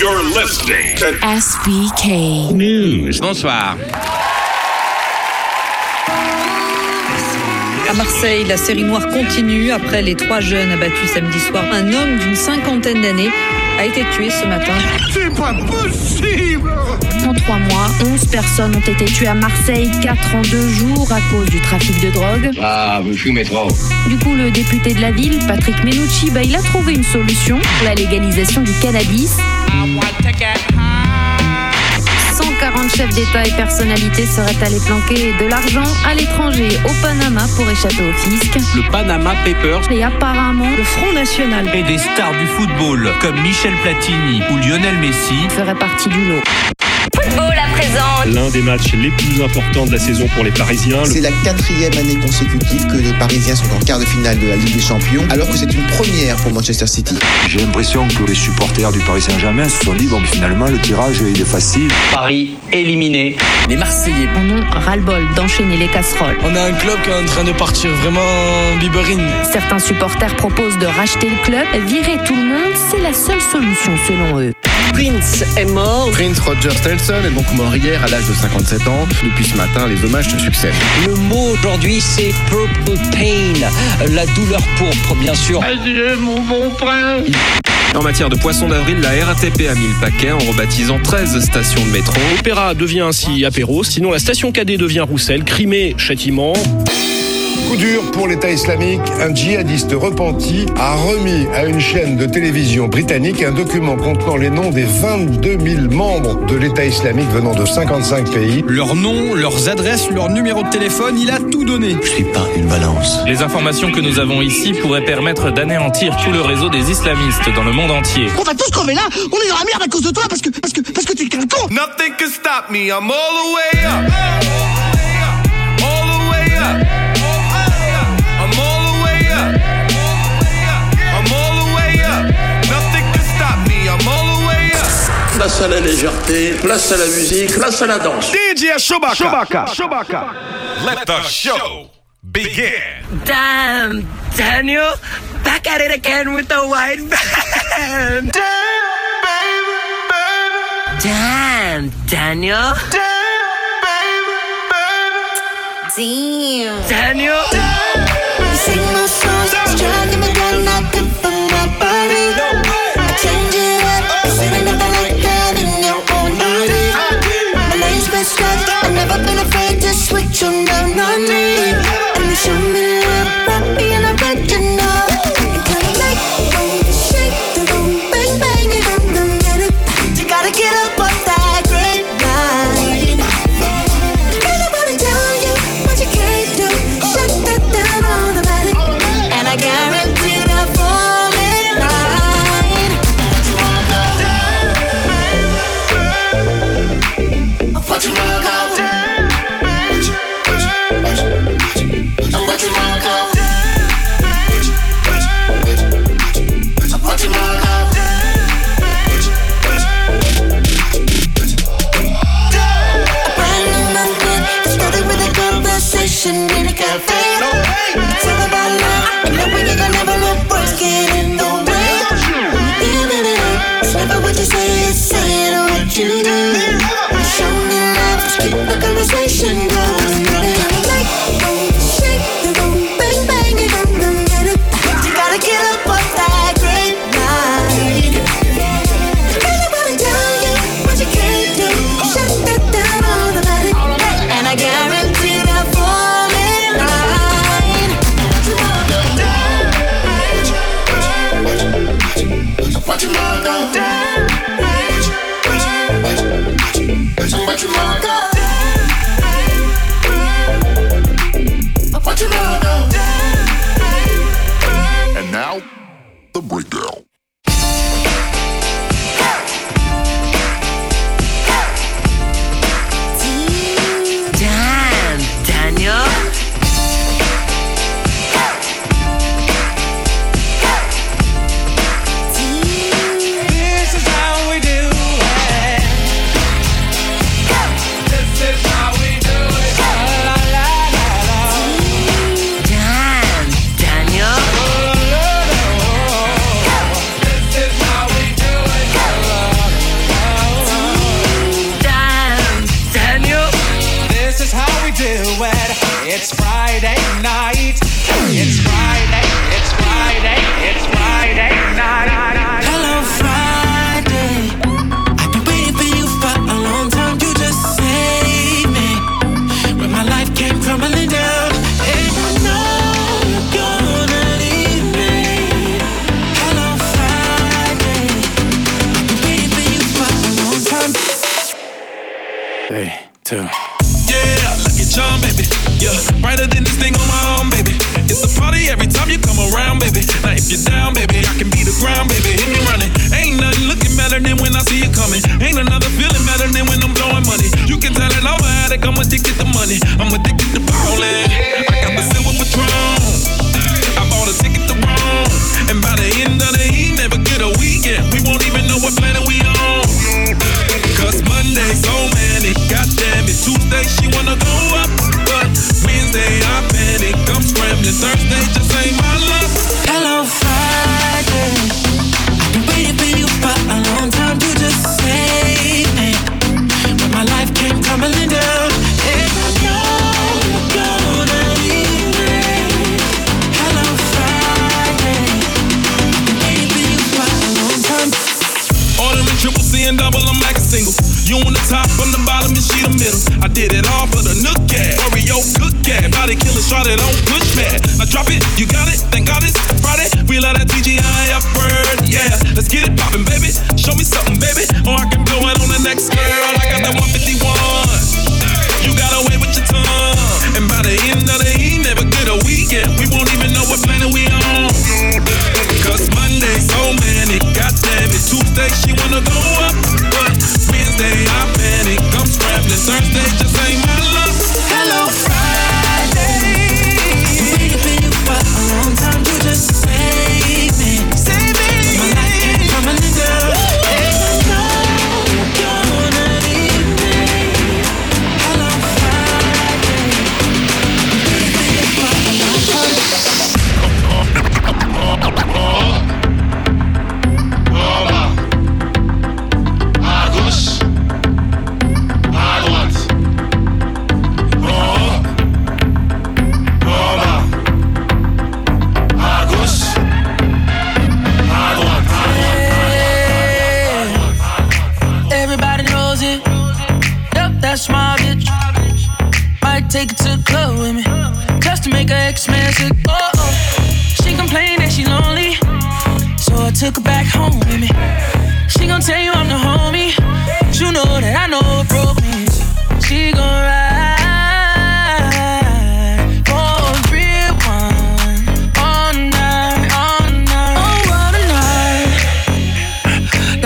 You're listening to SBK. News. Bonsoir. À Marseille, la série noire continue. Après les trois jeunes abattus samedi soir, un homme d'une cinquantaine d'années a été tué ce matin. C'est pas possible En trois mois, 11 personnes ont été tuées à Marseille, 4 en deux jours à cause du trafic de drogue. Ah, vous fumez trop. Du coup, le député de la ville, Patrick Menucci, bah, il a trouvé une solution, la légalisation du cannabis. 140 chefs d'État et personnalités seraient allés planquer de l'argent à l'étranger au Panama pour échapper au fisc. Le Panama Papers. Et apparemment, Le Front National. Et des stars du football comme Michel Platini ou Lionel Messi. Ferait partie du lot. L'un des matchs les plus importants de la saison pour les Parisiens. C'est la quatrième année consécutive que les Parisiens sont en quart de finale de la Ligue des Champions, alors que c'est une première pour Manchester City. J'ai l'impression que les supporters du Paris Saint-Germain se sont dit bon finalement le tirage il est facile. Paris éliminé. Les Marseillais. On a ras-le-bol d'enchaîner les casseroles. On a un club qui est en train de partir vraiment biberine. Certains supporters proposent de racheter le club. Virer tout le monde, c'est la seule solution selon eux. Prince est mort. Prince Roger Stelson est donc mort hier à l'âge de 57 ans. Depuis ce matin, les hommages se succèdent. Le mot aujourd'hui, c'est purple pain. La douleur pourpre, bien sûr. Adieu, mon bon prince. En matière de poisson d'avril, la RATP a mis le paquet en rebaptisant 13 stations de métro. Opéra devient ainsi apéro, sinon la station cadet devient Roussel, Crimée, Châtiment. Coup dur pour l'État islamique, un djihadiste repenti a remis à une chaîne de télévision britannique un document contenant les noms des 22 000 membres de l'État islamique venant de 55 pays. Leurs noms, leurs adresses, leur numéro de téléphone, il a tout donné. Je suis pas une balance. Les informations que nous avons ici pourraient permettre d'anéantir tout le réseau des islamistes dans le monde entier. On va tous crever là On est dans la merde à cause de toi parce que parce que parce que tu es un con Nothing can stop me. I'm all the way up. Place à la légèreté, place à la musique, place à la danse. DJ Shobaka. Shobaka. Shobaka. Let the show begin. Damn, Daniel, back at it again with the white band. Damn, Daniel. Damn, Daniel. You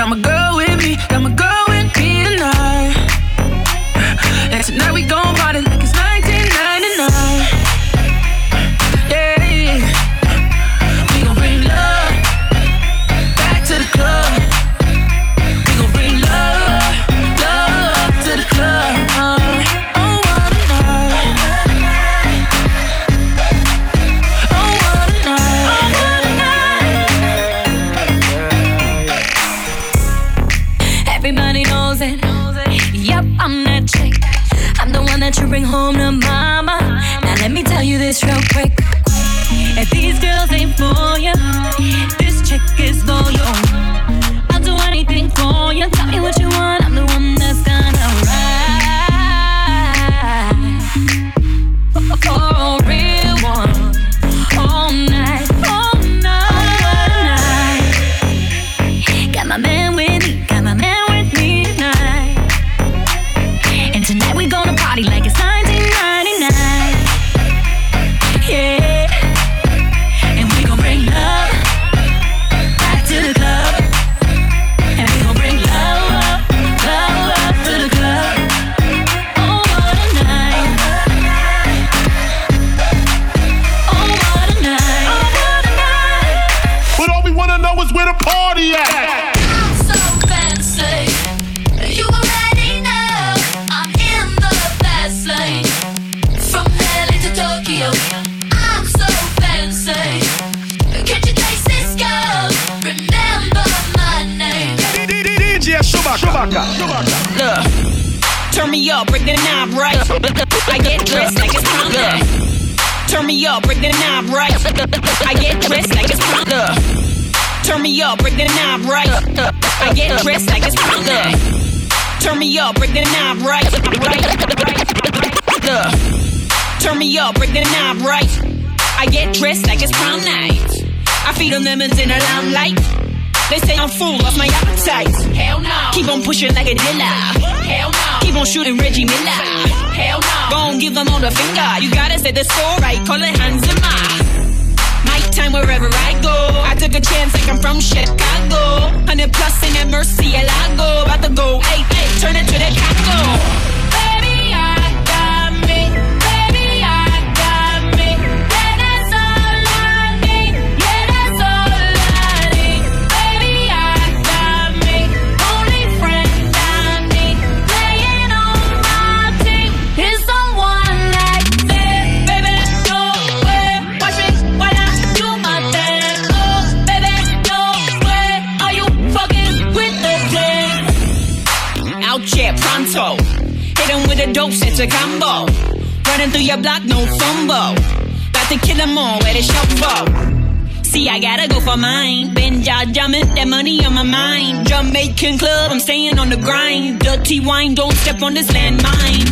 Got a girl knob right. Right. Turn me up, break the knob right. I get dressed like it's prom night. I feed them lemons in a limelight. They say I'm full, lost my appetite. Hell no. Keep on pushing like a dealer. Hell no. Keep on shooting Reggie Miller. Hell no. Gon' give them all the finger. You gotta say the score right, call it Hanzema. My time wherever I go. I took a chance like I'm from Chicago. 100 plus in that Mercy go. About to go, hey, hey, turn it to the Congo. A dope, set a combo. Running through your block, no fumble. About to kill 'em all, where the shuffle. See, I gotta go for mine. Been jaw that money on my mind. Jamaican club, I'm staying on the grind. Dirty wine, don't step on this landmine.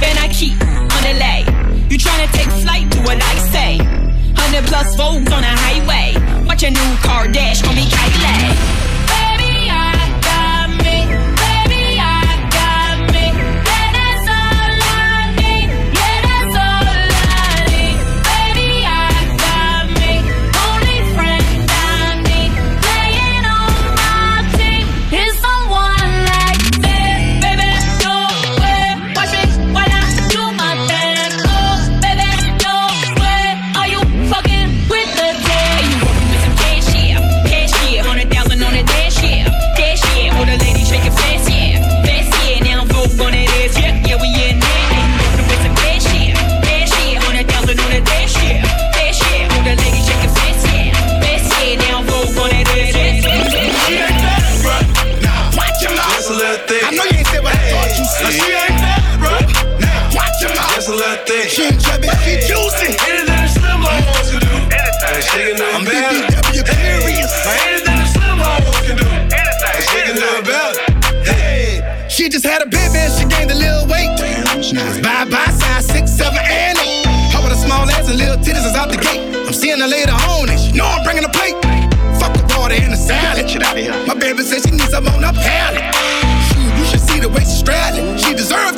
Then I keep on the lay. You tryna take flight, do what I say. 100 plus volts on the highway. Watch a new car dash, call me Kylie.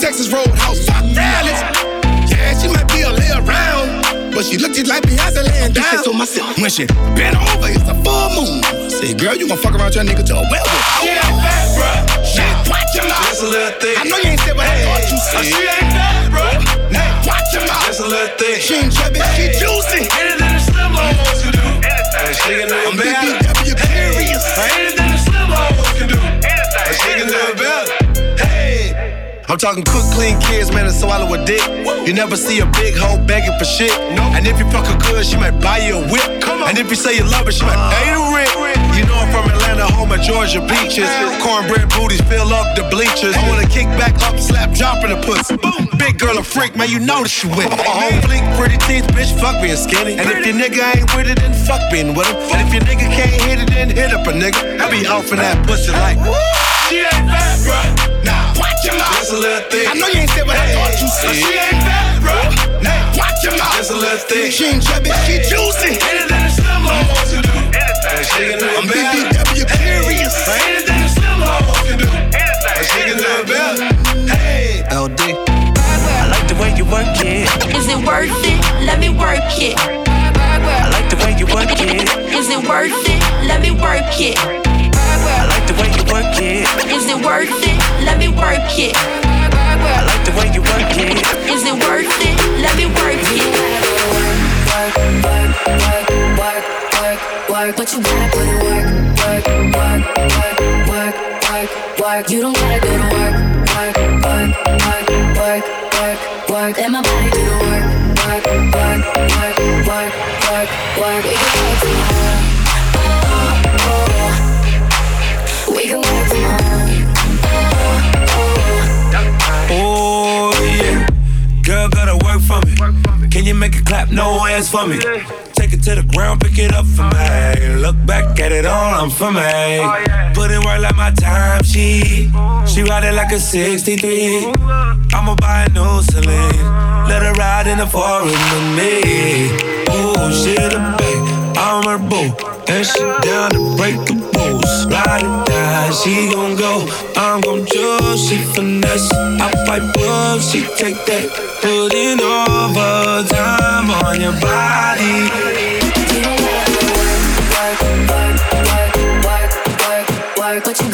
Texas Roadhouse. Fuck rallies. Yeah, she might be a lay around, but she look just like Beyonce laying down. to myself. When she bent over, it's a full moon. I say, girl, you gon' fuck around your nigga till a werewolf. She ain't bad, bro. Now, watch your mouth. Just a little thick. I know you ain't said what I thought you oh, said. She ain't bad, bro. Now, watch your mouth. Just a little thick. She ain't chubby, she juicy. Anything a slim wants to do. Anything. She can do better. BBW curious. Anything I'm talking cook, clean kids, man, and swallow a dick. You never see a big hoe begging for shit. And if you fuck her good, she might buy you a whip. And if you say you love her, she might pay the rent. You know I'm from Atlanta, home of Georgia beaches. Cornbread booties fill up the bleachers. I wanna kick back up, slap, drop in the pussy. Big girl a freak, man, you know that she with. On uh-huh. fleek, pretty teeth, bitch, fuck being skinny. And if your nigga ain't with it, then fuck being with him. And if your nigga can't hit it, then hit up a nigga. I be off in that pussy like. She watch your mouth. Just a little thick. I know you ain't said what I thought you said. She ain't bad, bro. Now, watch your mouth. Just a little thick. She ain't chubby, she juicy. Anything a slim wants to do. Anything. She can do it better. BBW curious. Anything a slim wants to do. Anything. She can do it better. Hey. LD. I like the way you work it. Is it worth it? Let me work it. For me. Take it to the ground, pick it up for me. Look back at it all, I'm for me. Put in work like my time sheet. She ride it like a 63. I'ma buy a new Celine. Let her ride in the foreign with me. Oh, she the babe, I'm her boo. And she down to break the rules. Ride it down, she gon' go. I'm gon' choose, she finesse. I fight book, she take that. Put in overtime on your body. work, but you gotta put in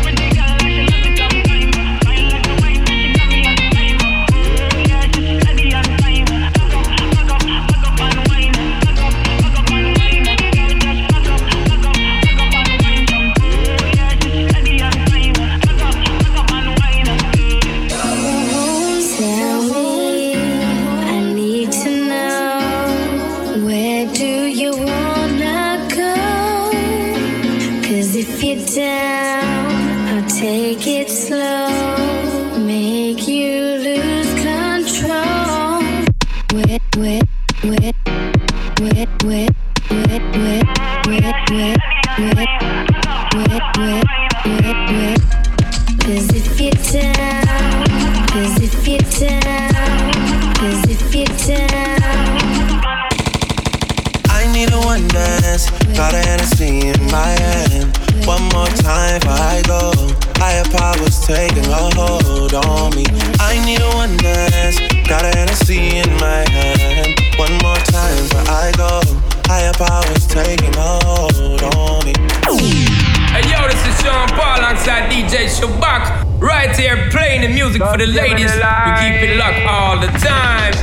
there playing the music for the ladies. We keep it locked all the time.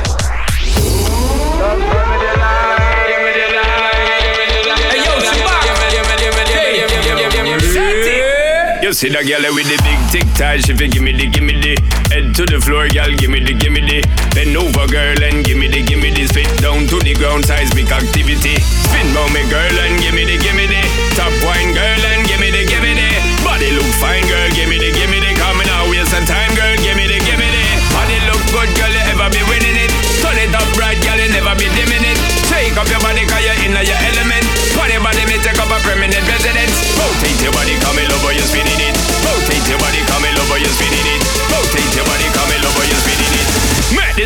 You see that girl with the big tic tac, she fi gimme the gimme the Head to the floor, girl, gimme the gimme the. Bend over, girl, and gimme the gimme the. Spit down to the ground, seismic activity. Spin round me, girl, and gimme the gimme the.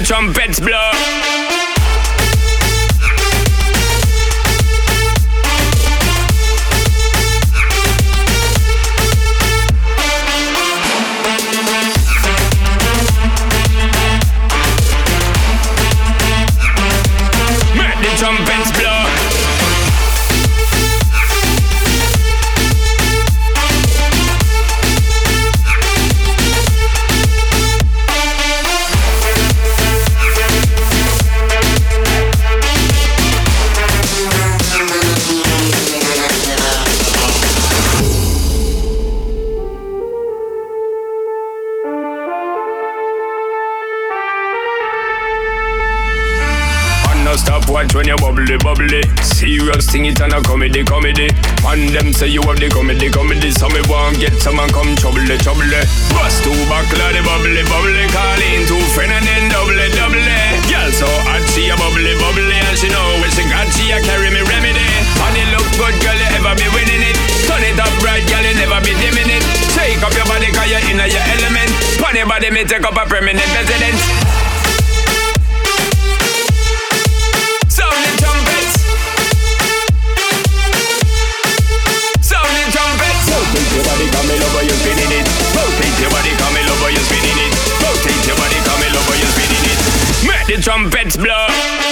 trumpets blow. sing it on a comedy, comedy. And them say you have the comedy, comedy. So me want get some come trouble, trouble. Bust two buckler, the bubbly, bubbly. Call in two friend and then double, double. Girl so hot, she a bubbly, bubbly. And she know when she got she a carry me remedy. And it look good, girl, you ever be winning it. Turn it up right, girl, you never be dimming it. Shake up your body, cause you're in your element. Pony body, me take up a permanent residence. trumpets blow.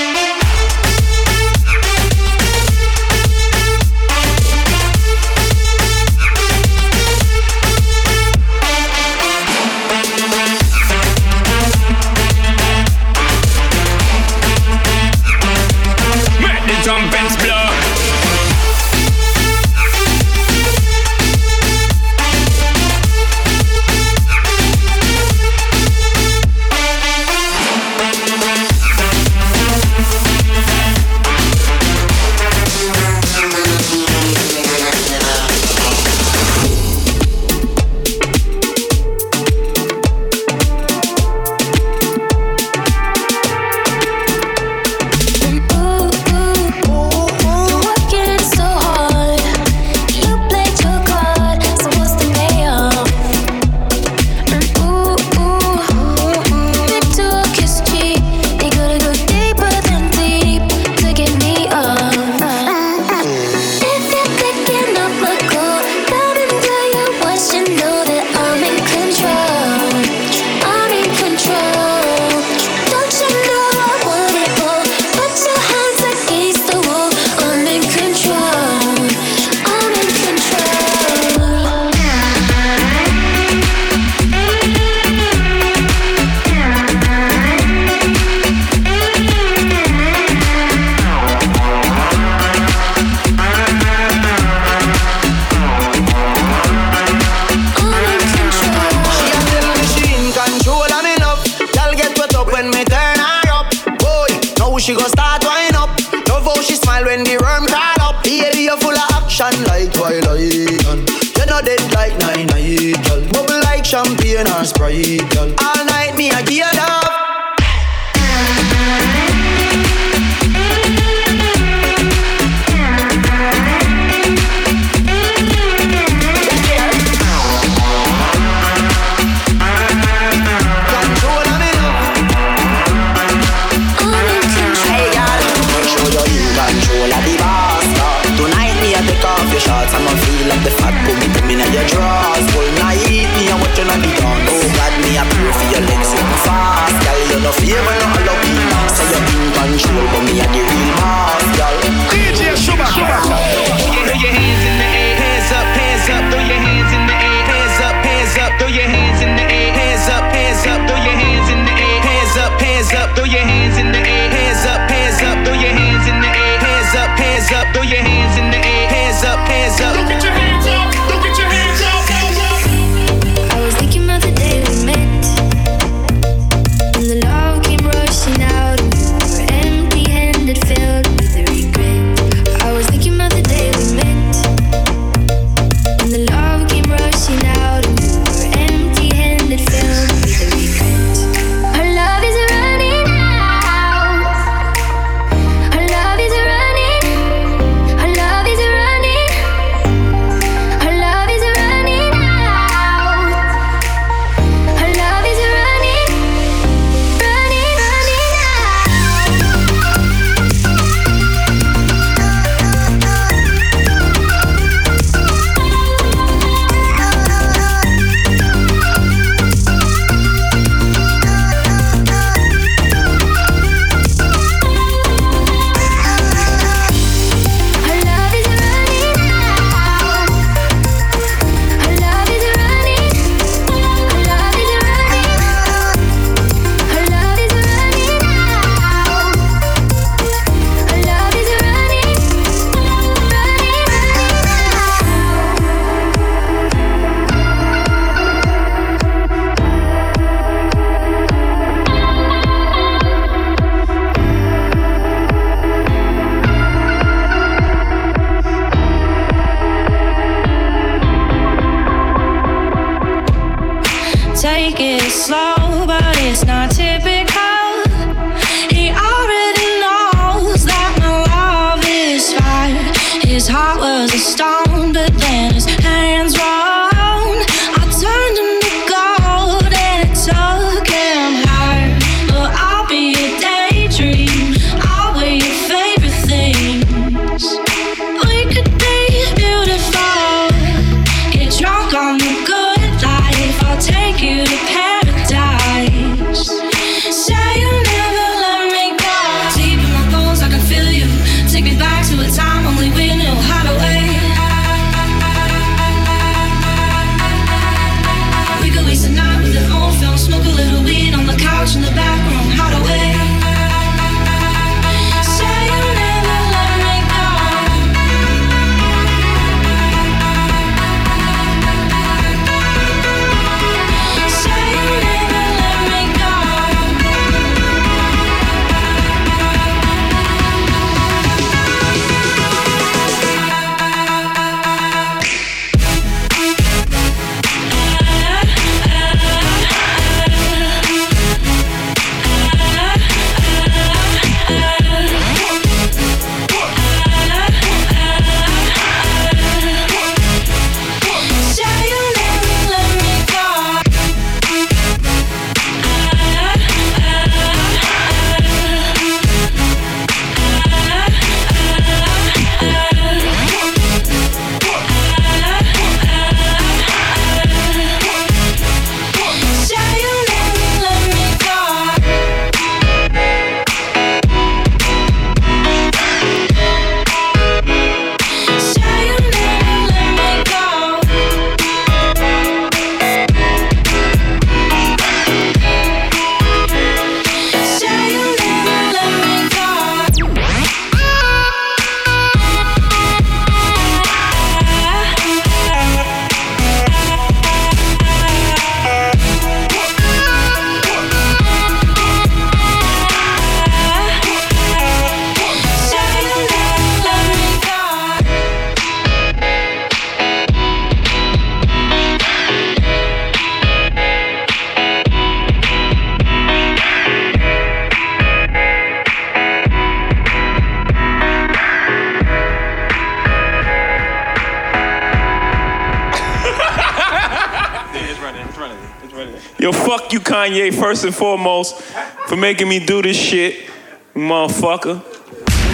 You, Kanye, first and foremost, for making me do this shit, motherfucker.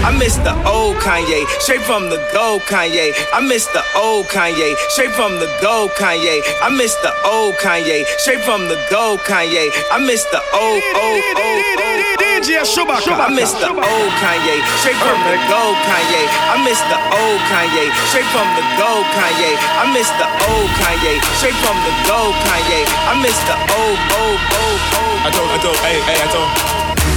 I miss the old Kanye, straight from the gold Kanye. I miss the old Kanye, straight from the gold Kanye. I miss the old Kanye, straight from the gold Kanye. I miss the old, old, old, old. DJ Chewbacca. I miss the old Kanye, straight from the gold Kanye. I miss the old Kanye, straight from the gold Kanye. I miss the old Kanye, straight from the gold Kanye. I miss the old, old, old, old. I told, I told, hey, hey, I told.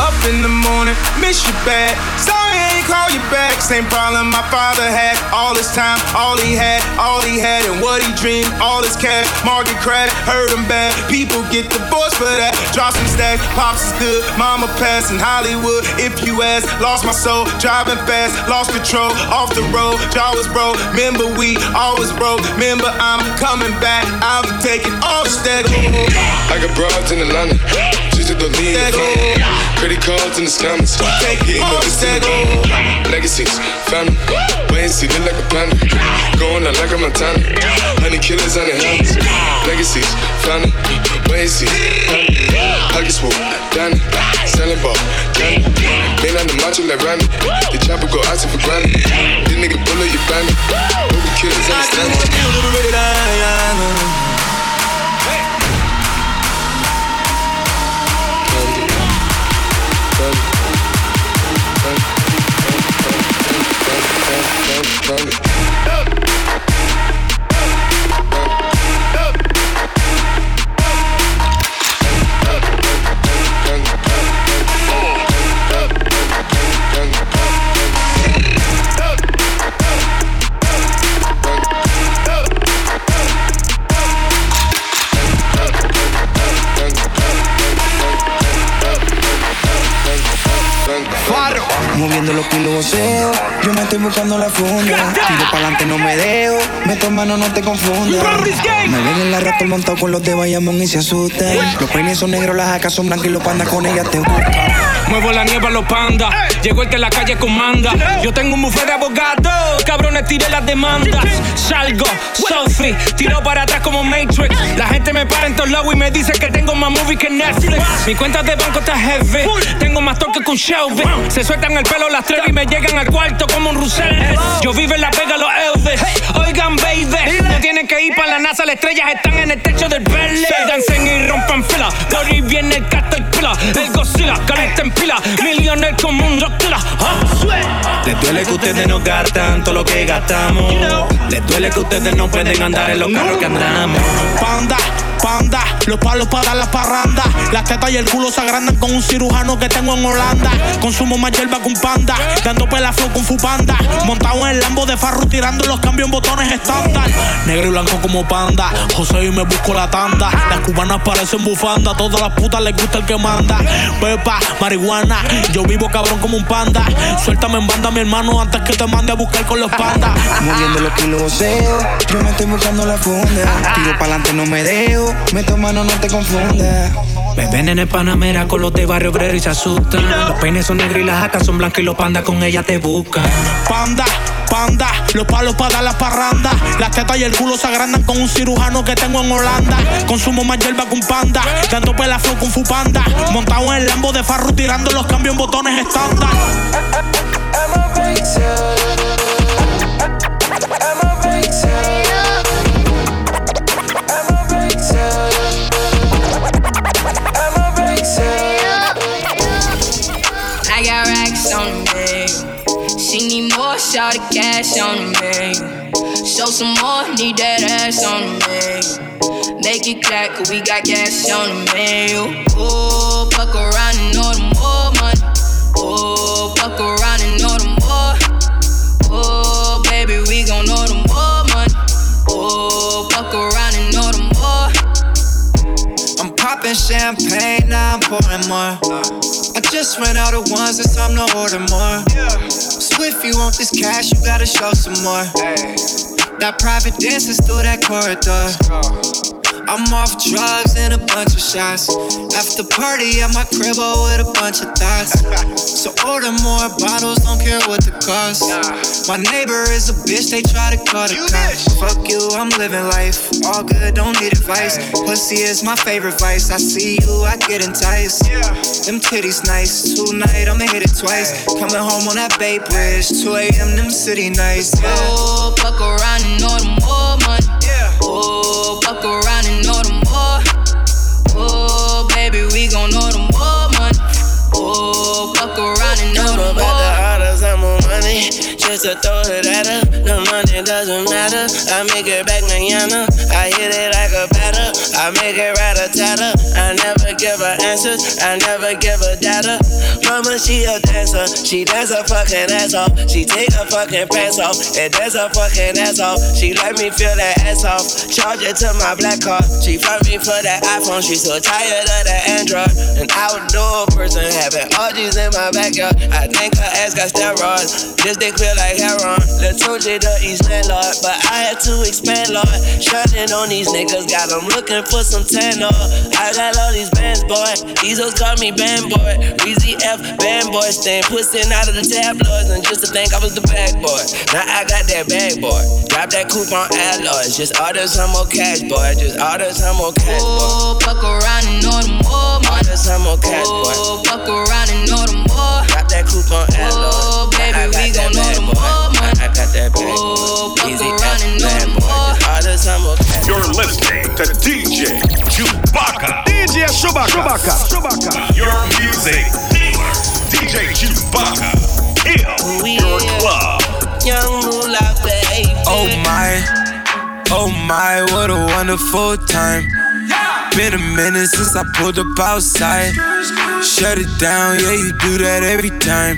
Up in the morning, miss you bad. Sorry I ain't call you back. Same problem my father had. All his time, all he had, all he had, and what he dreamed. All his cash, market crash, hurt him bad. People get divorced for that. Drop some stacks, pops is good. Mama passed in Hollywood. If you ask, lost my soul. Driving fast, lost control. Off the road, jaw was broke. Remember we always broke. Remember I'm coming back. I'm taking all the steady. I got broads in Atlanta. Just don't. Credit cards in the scammers. Hitting the in the. Legacies, family. Wait and see, look like a panda. Going out like a Montana. Honey killers on the helmets. Legacies, family. Wait and see, family. Pocket swoop, Danny. Selling ball, candy. Been on the macho like Randy. The chopper go out for granted. This nigga bullet, you bandit. Movie killers understand it. Moviendo buscando la funda. Tiro para adelante, no me dejo. Meto mano, no te confundas. Me ven en la raptor montado con los de Bayamón y se asustan. Los peines son negros, las jacas son blancas y los pandas con ellas te buscan. Muevo la nieve a los pandas. Llegó el que la calle comanda. Yo tengo un buffet de abogados. Cabrones tiré las demandas. Salgo, free, tiro para atrás como Matrix. La gente me para en todos lados y me dice que tengo más movies que Netflix. Mi cuenta de banco está heavy, tengo más toque que un Shelby. Se sueltan el pelo las tres y me llegan al cuarto como un Russell. Yo vivo en la pega los Elvis. Oigan, baby, no tienen que ir para la NASA, las estrellas están en el techo del Bentley. Dancen y rompan fila, ahí viene el El Godzilla, en pila, millones como un rockila. Les duele que ustedes no gastan todo lo que gastamos. Les duele que ustedes no pueden andar en los carros que andamos. Panda, panda, los palos para dar las parrandas. Las tetas y el culo se agrandan con un cirujano que tengo en Holanda. Consumo más hierba un panda, dando pela flow con fupanda. Montado en el lambo de farro, tirando los cambios en botones estándar. Negro y blanco como panda, José y me busco la tanda. Las cubanas parecen bufanda, todas las putas les gusta el que manda. Pepa, marihuana, yo vivo cabrón como un panda. Suéltame en banda, mi hermano, antes que te mande a buscar con los pandas. Moviendo los kilos yo me estoy buscando la funda. Tiro pa'lante, no me dejo. Meto mano, no te confundas. Me ven en el Panamera con los de Barrio Obrero y se asustan. Los peines son negros y las jacas son blancas y los pandas con ella te buscan. Panda, panda, los palos para dar las parrandas. Las tetas y el culo se agrandan con un cirujano que tengo en Holanda. Consumo más hierba que un panda, dando pela flow con fupanda. Montado en el lambo de farro, tirando los cambios en botones estándar. Need more, shout the cash on the me. Show some more, need that ass on the me. Make it clap, cause we got cash on me. Oh, fuck around and know the more money. Oh, fuck around and know the more. Oh, baby, we gon' know the more money. Oh, fuck around and know the more. I'm popping champagne, now I'm pouring more. I just ran out of ones, it's time to order more. So if you want this cash, you gotta show some more. That private dances through that corridor. I'm off drugs and a bunch of shots. After party at my crib, oh, with a bunch of thoughts. So order more bottles, don't care what the cost. My neighbor is a bitch, they try to call the cops. Fuck you, I'm living life. All good, don't need advice. Pussy is my favorite vice. I see you, I get enticed. Them titties nice. Tonight, I'ma hit it twice. Coming home on that Bay Bridge. 2 a.m., them city nights. Yeah. Oh, fuck around and know the more money. Gon' know the more money. Oh, fuck around and know I'm the more. some more money just to throw it at her. The money doesn't matter. I make it back mañana. I hit it like a batter. I make it rat a tatter. I never answers. I never give her data. Mama, she a dancer. She dance her fucking ass off. She take her fucking pants off and dance her fucking ass off. She let me feel that ass off. Charge it to my black car. She fuck me for that iPhone. She so tired of that Android. An outdoor person having orgies in my backyard. I think her ass got steroids. This they clear like heroin. Tunji the East landlord, but I had to expand, Lord. Shutting on these niggas, got them looking for some tan, Lord. I got all these bands, boy. These hoes call me band boy. Reezy F, band boy. Staying pussing out of the tabloids, and just to think I was the bag boy. Now I got that bag, boy. Drop that coupon alloys. Just order some more cash, boy. Just order some more cash, boy. Oh, fuck around and know the more money. Order some more cash, boy. Oh, fuck around and know the more. Drop that coupon alloys. Oh, baby, we gon' know the more money. I got that bag, Oh, boy. fuck Easy around F, and boy. more. Just order some more. You're listening to DJ Chewbacca. DJ Chewbacca. Chewbacca. Chewbacca. Your music. DJ Chewbacca. Kill your club. Young moolah, baby. Oh my, oh my, what a wonderful time. Been a minute since I pulled up outside. Shut it down, yeah, you do that every time.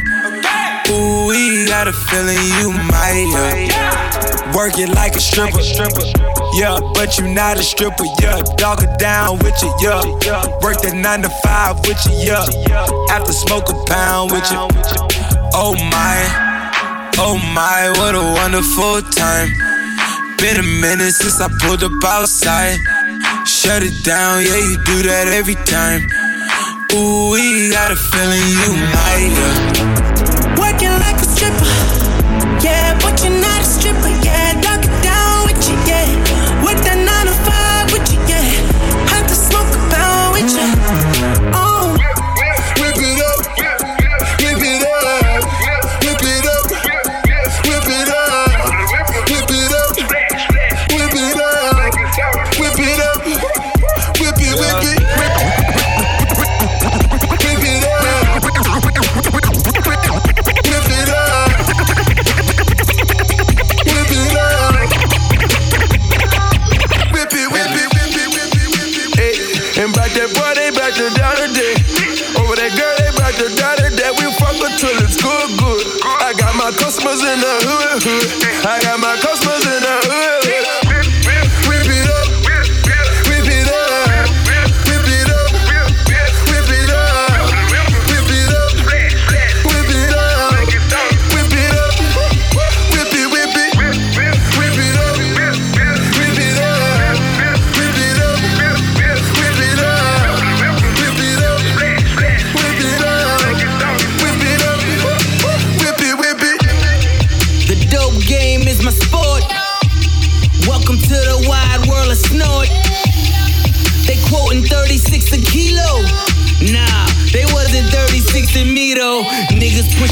Ooh, we got a feeling you might, yeah. Work it like a stripper, yeah, but you not a stripper, yeah. Dog it down with you, yeah. Work that nine to five with you, yeah. After smoke a pound with you. Oh my, oh my, what a wonderful time. Been a minute since I pulled up outside. Shut it down, yeah, you do that every time. Ooh, we got a feeling you might, yeah. Working like a stripper. Yeah, but you're not a stripper, yeah, I got my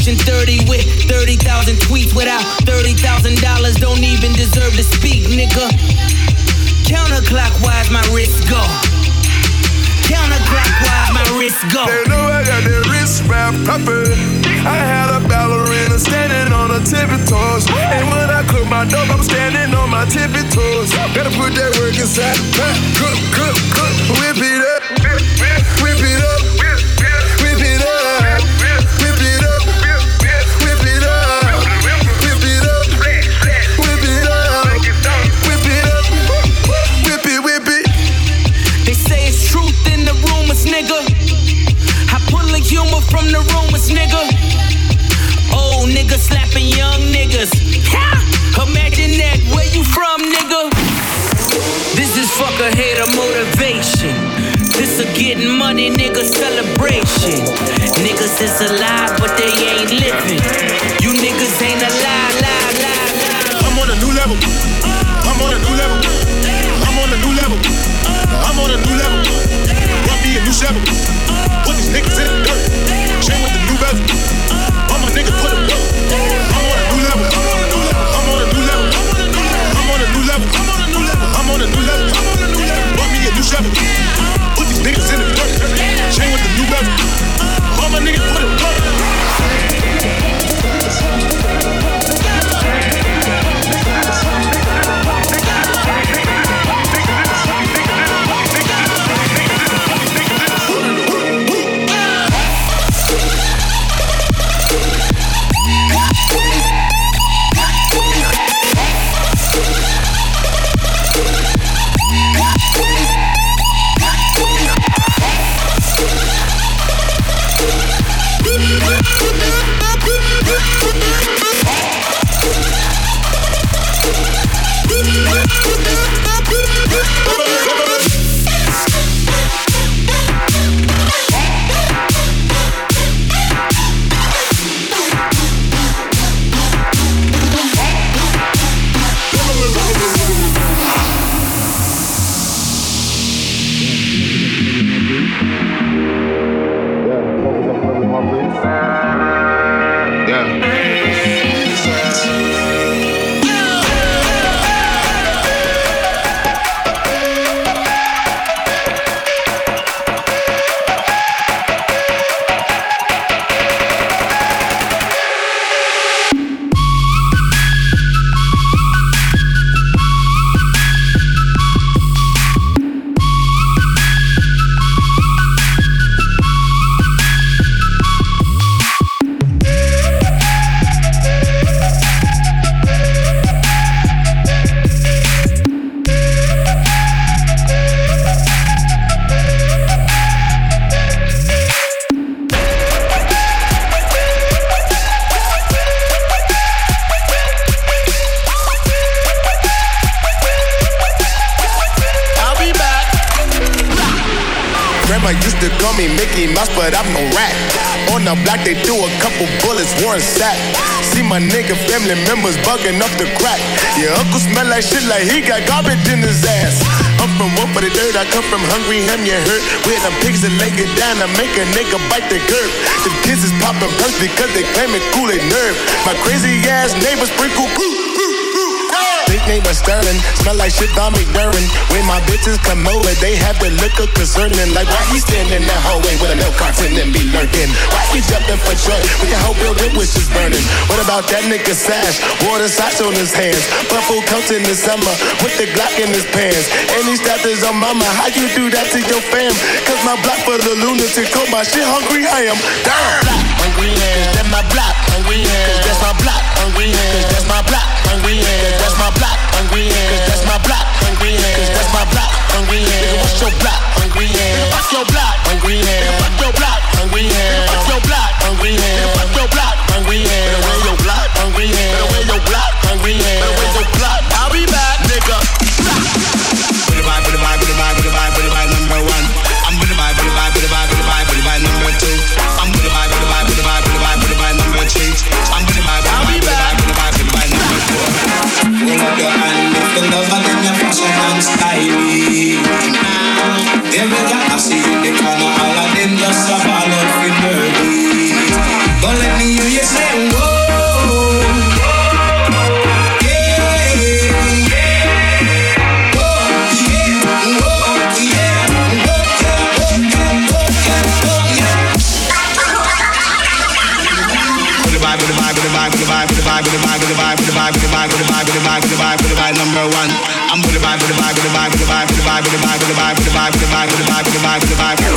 Pushing 30 with 30,000 tweets without $30,000 don't even deserve to speak, nigga. Counterclockwise, my wrist go. Counterclockwise, my wrist go. They know I got that wrist wrap proper. I had a ballerina standing on her tippy toes. And when I cook my dope, I'm standing on my tippy toes. Gotta put that work inside the pot. Cook, cook, cook. Whip it up. Whip it up. The rumors, nigga. Old nigga slapping young niggas. Ha! Imagine that, where you from, nigga? This is fuck a hater motivation. This a getting money, nigga celebration. Niggas is alive, but they ain't living. You niggas ain't alive, live, live, live. I'm on a new level. I'm on a new level. I'm on a new level. I'm on a new level. Brought me a new shovel. Put these niggas in the dirt. They threw a couple bullets, Warren sack. See my nigga family members bugging up the crack. Your uncle smell like shit like he got garbage in his ass. I'm from one for the dirt, I come from hungry, him you hurt. With them pigs that lay it down, I make a nigga bite the curb. The kids is popping perks because they claim it cool they nerve. My crazy ass neighbors sprinkle Big name was Sterling, smell like shit McDurran. When my bitches come over, they have the look of concerning. Like, why he standing in that hallway with a milk carton and be lurking? Why he jumping for joy with your whole building was just burning? What about that nigga Sash? Water socks on his hands. Buffalo comes in the summer with the Glock in his pants. And he strapped his on mama. How you do that to your fam? Cause my block for the lunatic. Call my shit hungry, I am. Damn. Hungry hands. That my black hungry hands. Cause that's my black hungry hands. Cause that's my black hungry hands. That's my black hungry hands. Cause that's my black hungry hands. Cause that's my black hungry hands. Nigga, what's your block, hungry hands? Nigga, what's your black hungry hands? Nigga, what's your black hungry hands? Nigga, what's your black hungry hands? Nigga, what's your black hungry hands? Better wear your black hungry hands. Better wear your black hungry hands. Better wear your black. I'll be back, nigga.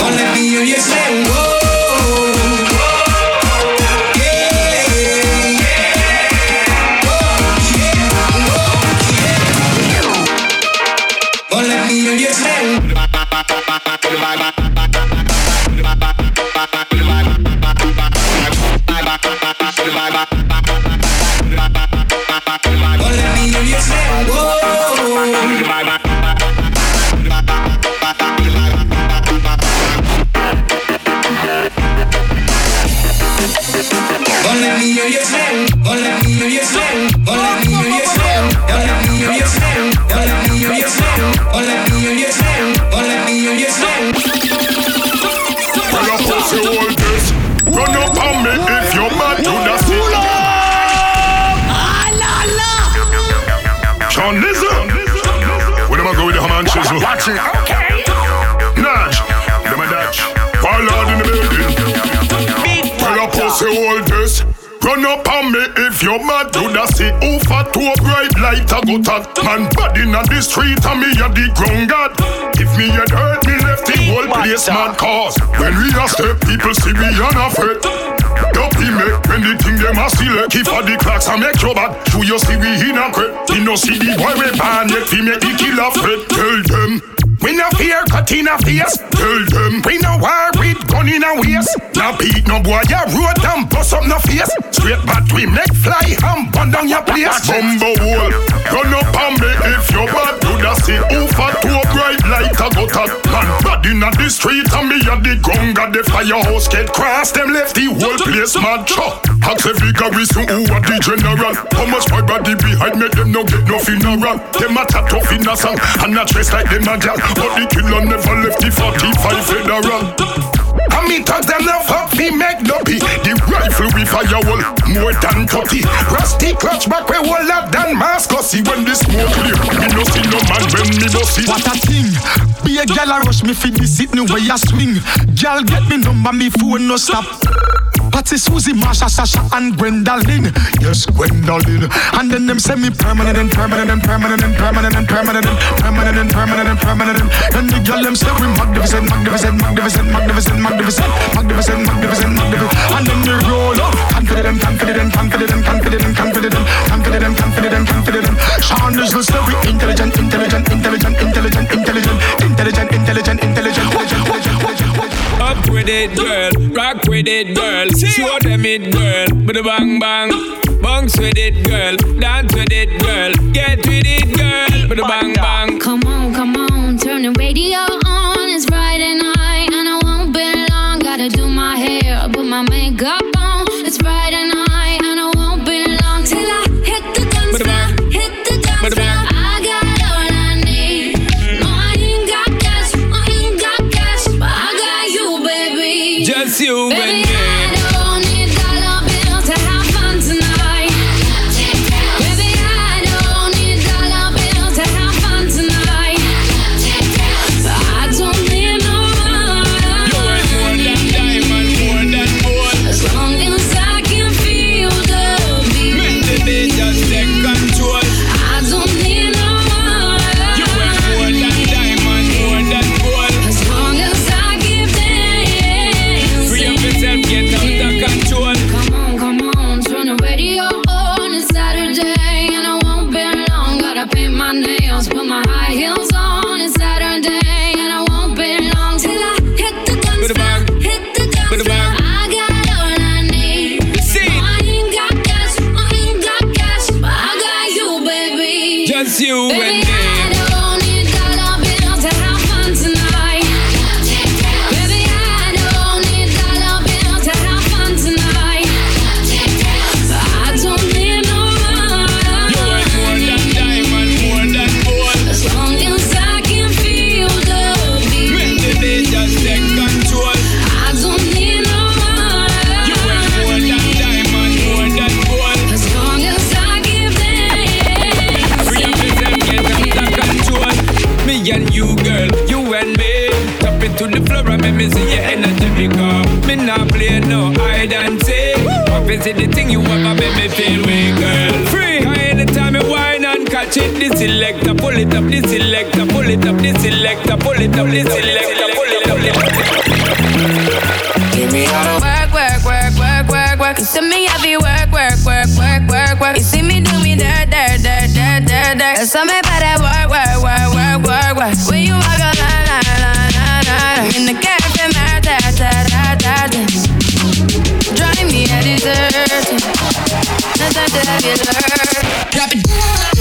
Only be hear you say, whoa. A bright a go tat Man bad inna the street and me a the ground god. If me had hurt me left the whole place mad cause When we a step people see we on a fret Dopey make when the thing them a still Keep for the clocks and make your bad Show you see we in a crep You know see the boy we ban yet we make the killer fret. Tell them we no fear cut in a face. Tell them we no war with gun in a waist. Now beat no boy ya road and bust up no face. Straight back we make fly and burn down your place. Bumbo hole, run up on me if you bad the sea. Who fat to a bright like a gutter. Man bad inna the street and me a the gun got the firehouse get cross. Them left the whole place mad chop. Ask every see who a the general. How much my body behind me them no get no funeral. Them a tough in a song and a dress like them a gal. But the killer never left the 45 federal. And me talk them now fuck me make dopey. The rifle we fire wall more than 30. Rusty clutch back we wall up than Mascot. See when the smoke clear, me no see no man when me see. What a thing. Be a gal a rush me for the sit no way a swing. Gal get me number, me phone no stop. Patsy, Susie, Marsha, Sasha, and Gwendolyn. Yes, Gwendolyn. And then them send me permanent and permanent and permanent and permanent and permanent and permanent and permanent and permanent. And the girl them say we magnificent, magnificent, magnificent, magnificent, magnificent, magnificent, magnificent, magnificent. And then they roll up, confident, confident, confident, confident, confident, confident, confident, confident. Sean is the story, intelligent, intelligent, intelligent, intelligent, intelligent, intelligent, intelligent, intelligent, intelligent, intelligent. Up with it, girl. Rock with it, girl. Show them it, girl. With a bang bang. Bounce with it, girl. Dance with it, girl. Get with it, girl. With a bang bang. Come on, come on, turn the radio on. It's Friday night, and I won't be long. Gotta do my hair, put my makeup Give me all the work, work, work, work, work, work. Me heavy work, work, work, work, work, work. You see me dirt, dirt, dirt, dirt, dirt, that work, work, work, work, work, work. When you walk. In the cafe, me to. Drop it.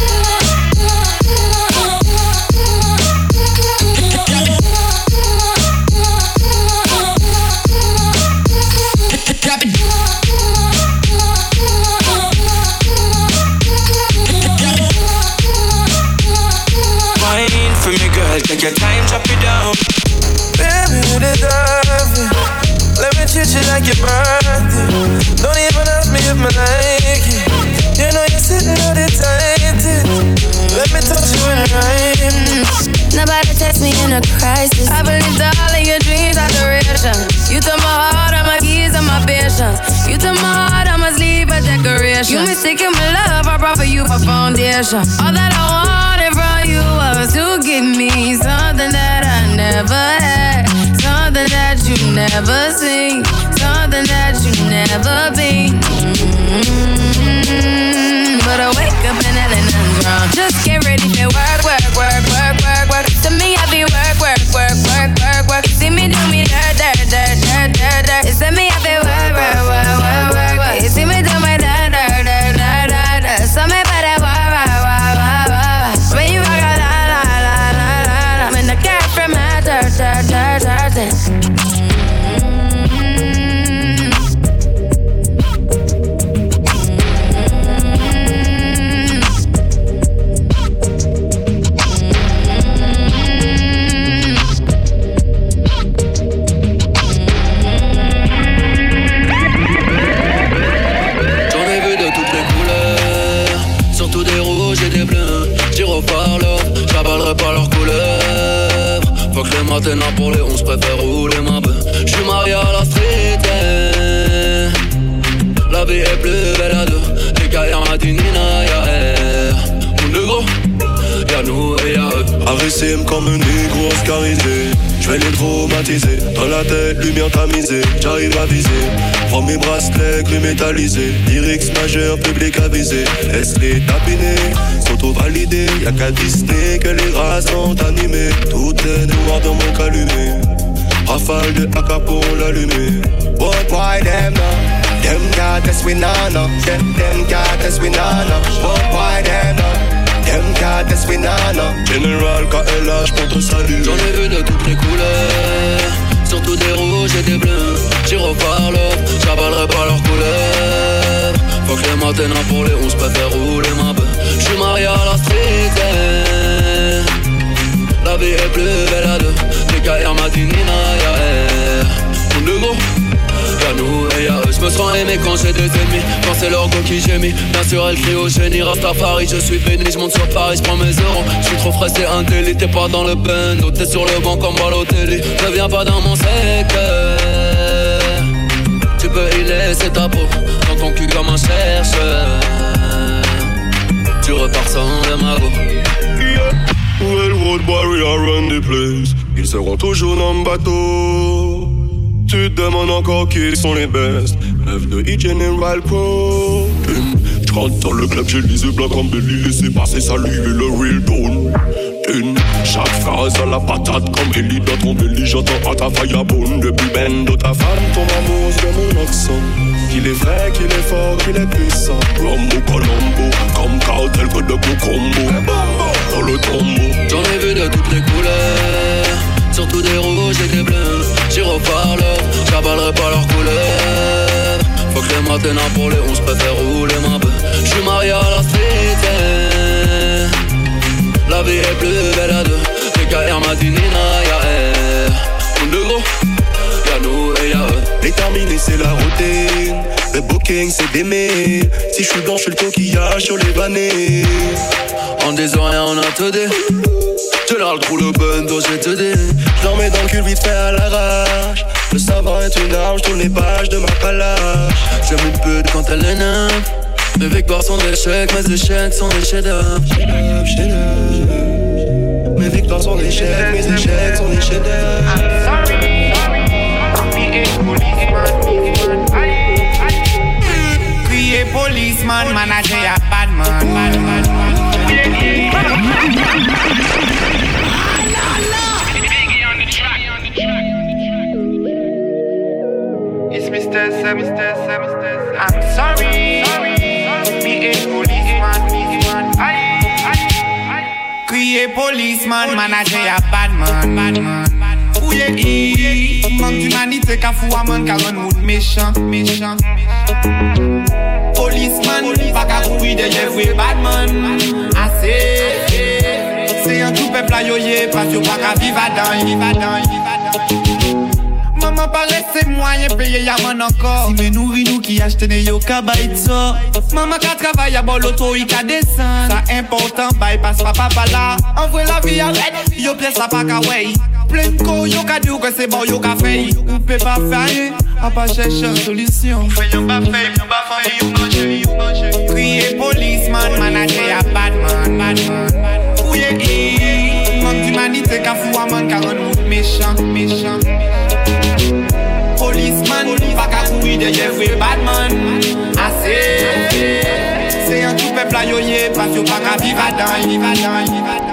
Take your time, drop it down. Baby, you deserve it. Let me treat you like your birthday. Don't even ask me if I like it. You know you're sitting on the tightest. Let me touch you in rhyme. Nobody text me in a crisis. I believed all of your dreams are duration. You took my heart, all my keys, and my patience. You took my heart, I must leave a decoration. You mistaken my love, I brought for you a foundation. All that something that you never seen, something that you never been. Mm-hmm. But I wake up and nothing's wrong. Just get ready for work, work, work, work, work, work. To me, I be work, work, work, work, work, work. See me do me dirt, dirt, dirt, dirt, dirt, dirt. To me, I be Les maintenant pour les 11 préfère rouler ma bœuf. J'suis marié à la street, eh. La vie est plus belle à deux. Les gars, m'a dit Nina, y'a air. Mon négro, y'a nous et y'a eux. Agressé comme un négro oscarisé Je vais les traumatiser Dans la tête, lumière tamisée J'arrive à viser Prends mes bracelets, gris métallisés Lyrics majeur, public avisé Laisse-les tapiner, s'auto-valider Y'a qu'à Disney que les races sont animées Tout est noir dans mon calumet Rafale de AK pour l'allumer But why them now? Them got us we know. Them, them got us we know. But why them now? Them got us we nah know. Général KLH pour te saluer J'en ai vu de toutes les couleurs, surtout des rouges et des bleus. J'y repars l'or, j'avalerai pas leurs couleurs. Faut que les matins pour les 11 préfère rouler ma J'suis marié à la street, eh. La vie est plus belle à deux. Gars, m'a dit Nina, y'a air. Mon négro, y'a nous et y'a eux. J'me sens aimé quand j'ai des ennemis. Quand c'est leur go qui gémit. Bien sûr, elle crie au génie. Rastafari, je suis béni. J'monte sur Paris, j'prends mes euros. J'suis trop frais, c'est un délit. T'es pas dans le bando, t'es sur le banc comme Balotelli. Ne viens pas dans mon secteur. Tu peux y laisser ta peau. Dans ton cul comme un chercheur. Tu repars sans le place. Ils seront toujours dans le bateau. Tu te demandes encore qui sont les best. Neuf de E General Pro. Je rentre dans le club, j'ai les yeux blancs comme Belly. Laissez passer, saluer le real tone. Une, chaque phrase à la patate comme Ellie dans ton belly. J'entends à ta firebone depuis ben de ta femme. Ton amour de mon accent. Qu'il est vrai, qu'il est fort, qu'il est puissant. Rombo Colombo, comme cartel que de Cocombo Dans le tombeau. J'en ai vu de toutes les couleurs. Surtout des rouges et des bleus. J'y repars l'heure, j'avalerai pas leur couleur. Faut que les matins pour les 11 préfère rouler ma peu J'suis marié à la cité eh. La vie est plus belle à deux. TKR m'a dit Nina, ya yeah, yeah. Les terminés, c'est la routine. Le booking, c'est d'aimer. Si je suis blanc, je le coquillage sur les vannées. En disant rien, on a tout dit. Tu leur trou le bendo, j'ai te dit. J'en mets dans le cul vite fait à l'arrache. Le savoir est une arme, tourne les pages de ma palache. J'aime une pute quand elle est. Mes victoires sont des échecs, mes échecs sont des chefs-d'œuvre. Mes victoires sont des échecs, mes échecs sont des chefs-d'œuvre. Ka fou a man ka ren mout méchant, méchant. Policeman, pa ka kouri deye vwe badman Ase, se yon tou pepla yo ye Pas yo pa ka viva dan, Maman pare se mwayen peye yaman ankor Si men nouri nou ki achete ne yo ka bay to Maman ka travay a bol oto i ka desan Sa important bay pas papa pa la Envwe la vi a red, yo pye sa pa ka wey Plen ko yo ka diw kwen se bon yo ka fey Ou pe pa fey, a pa chèche solisyon Fey yo pa fey, yo pa fey, yo manje, yo manje Kriye polisman, manate a badman, badman Ouye e, mank d'umanite ka fwa man Ka an mout mechan, mechan Polisman, pa ka koui deye vwe badman Ase, se yon tou pepla yo ye Pas yo pa ka vivadan, vivadan, vivadan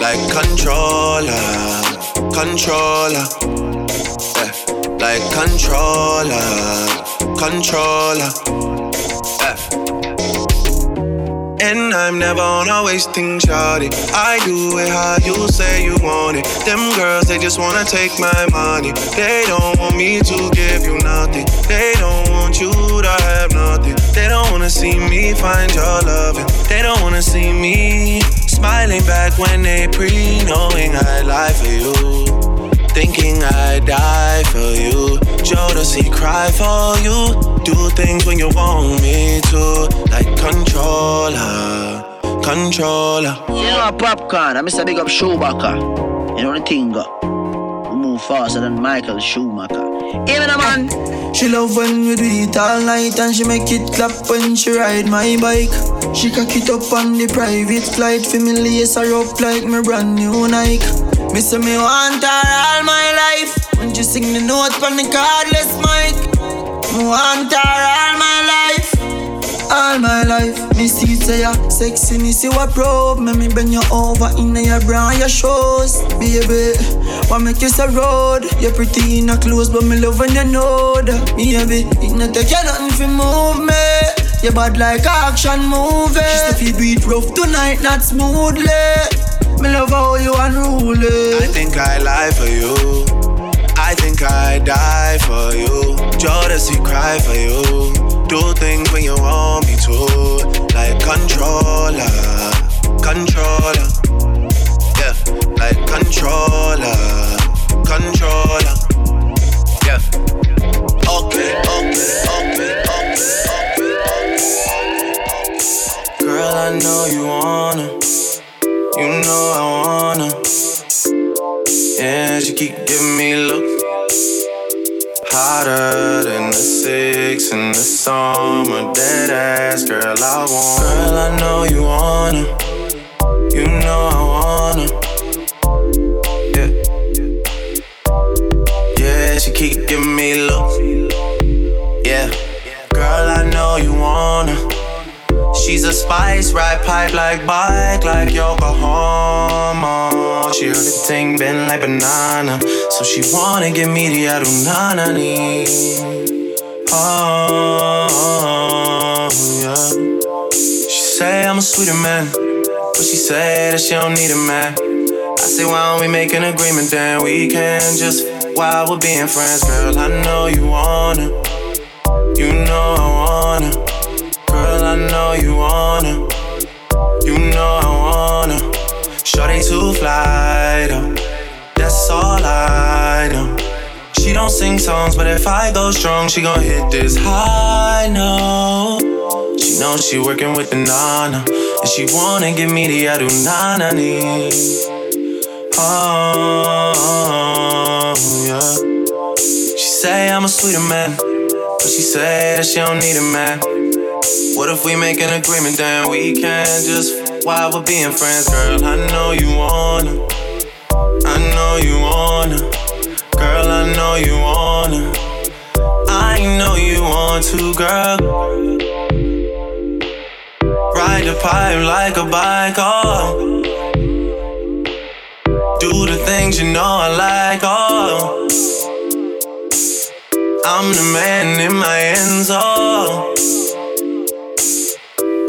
like controller, controller. Yeah. Like controller, controller. Yeah. And I'm never on a wasting shawty. I do it how you say you want it. Them girls, they just wanna take my money. They don't want me to give you nothing. They don't want you to have nothing. They don't wanna see me find your loving. They don't wanna see me smiling back when they pre knowing I lie for you. Thinking I die for you. Jodeci cry for you. Do things when you want me to. Like controller, controller. You know, popcorn. I'm Mr. Big Up Schumacher. You know the thing, go. Move faster than Michael Schumacher. Even a man. She love when we do it all night and she make it clap when she ride my bike. She cock it up on the private flight for me lace her up like my brand new Nike. Me say me want her all my life. When you sing the note on the cardless mic, me want her all my life. All my life, me see you say ya sexiness you a probe. Me me bend you over in your bra and your shoes. Baby, what make you so road You're pretty in a clothes but me love when you know that Baby, it not take you nothing for move me. You bad like action movie. Say fi do it rough tonight, not smoothly. Me love how you unruly. I think I lie for you. I think I die for you. Jodeci cry for you. Do things when you want me to. Like controller, controller. An agreement then we can just while we're being friends, girl. I know you wanna, you know I wanna. Girl, I know you wanna. You know I wanna. Shorty to fly though. That's all I know. She don't sing songs, but if I go strong, she gon' hit this high note. She knows she working with the nana, and she wanna give me the nana ni. Oh yeah. She say I'm a sweeter man, but she say that she don't need a man. What if we make an agreement, then we can just while we're being friends, girl? I know you wanna, I know you wanna, girl. I know you wanna, I know you want to, girl. Ride the pipe like a bike, oh. Do the things you know I like, oh. I'm the man in my ends, oh.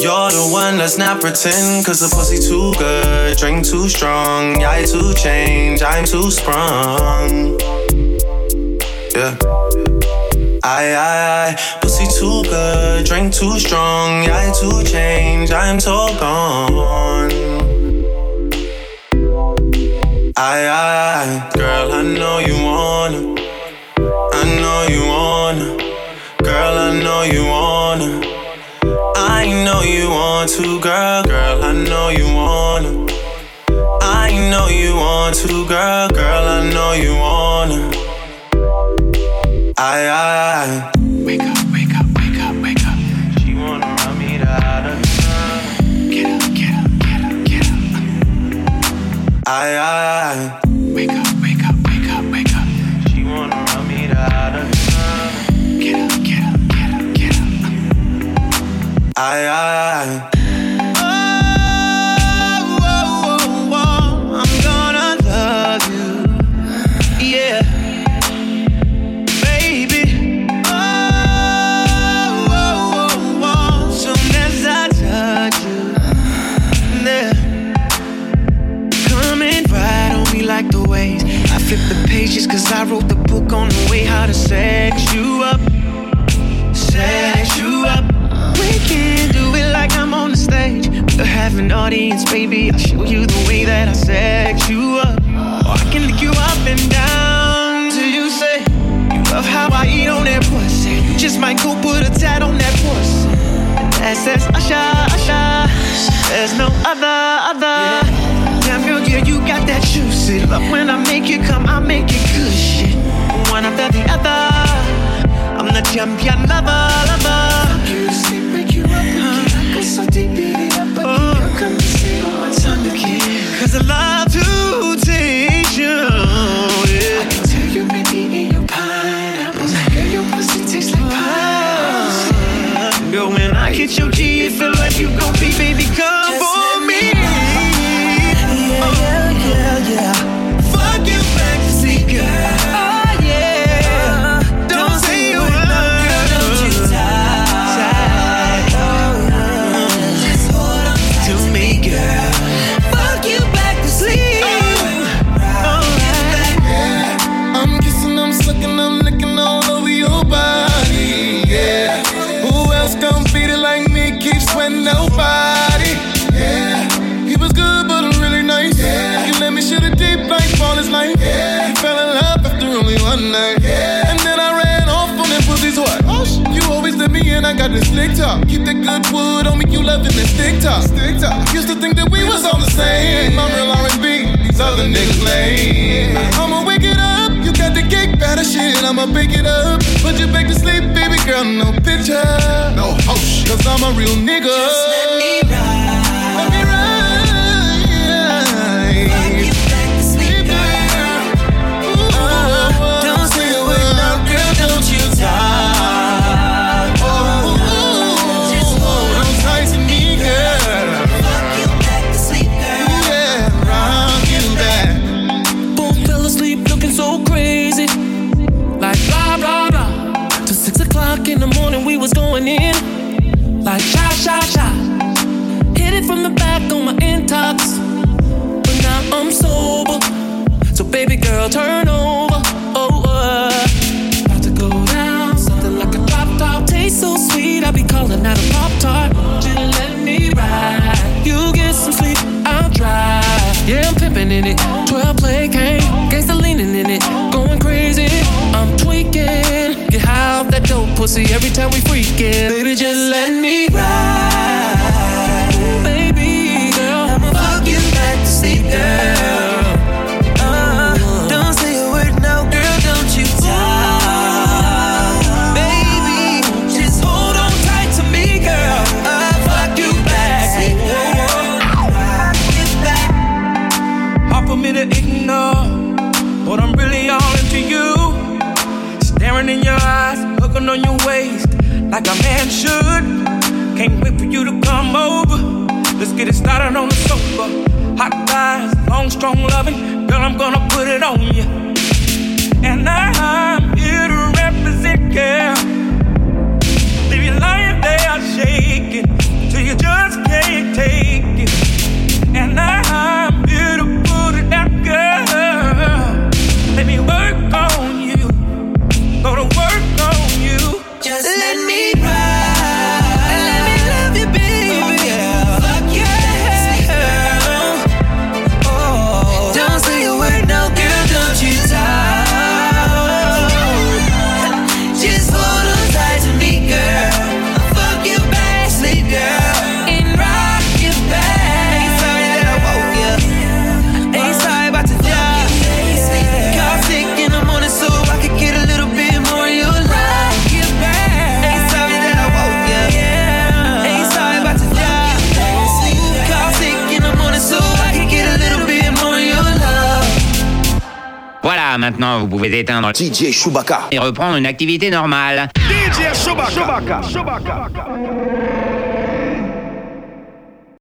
You're the one that's not pretend, cause the pussy too good, drink too strong, I too change, I'm too sprung. Yeah. I, I, I, pussy too good, drink too strong, I too change, I'm so gone. I, I, I, girl, I know you wanna, I know you wanna, girl, I know you wanna. I know you want to, girl, girl. I know you wanna. I know you want to, girl, girl. I know you wanna. I, I, I. Wake up, wake up, wake up, wake up. She wanna run me out of Get up, get up, get up, get up. I, I, I, have an audience, baby. I'll show you the way that I sex you up. Or I can lick you up and down till you say you love how I eat on that pussy. You just might go put a tat on that pussy. And that says Usher, Usher. There's no other, other. Damn girl, yeah, you got that juicy love. When I make you come, I make it good shit. One after the other. I'm the champion lover. loving this stick talk. Stick talk. Used to think that we was on the same. I'm real R&B. These other niggas lame. I'ma wake it up. You got the cake, better shit. I'ma pick it up. Put you back to sleep, baby girl. No picture. No oh, host. Cause I'm a real nigga. phone and a pop tart. Just let me ride. You get some sleep, I'll drive. Yeah, I'm pimping in it. 12 play game, gasoline in it, going crazy. I'm tweaking. Get high off that dope pussy every time we freaking. Baby, just let me ride. get it started on the sofa. Hot thighs, long, strong loving. Girl, I'm gonna put it on you. Maintenant, vous pouvez éteindre DJ Chewbacca et reprendre une activité normale. DJ Chewbacca. Chewbacca. Chewbacca.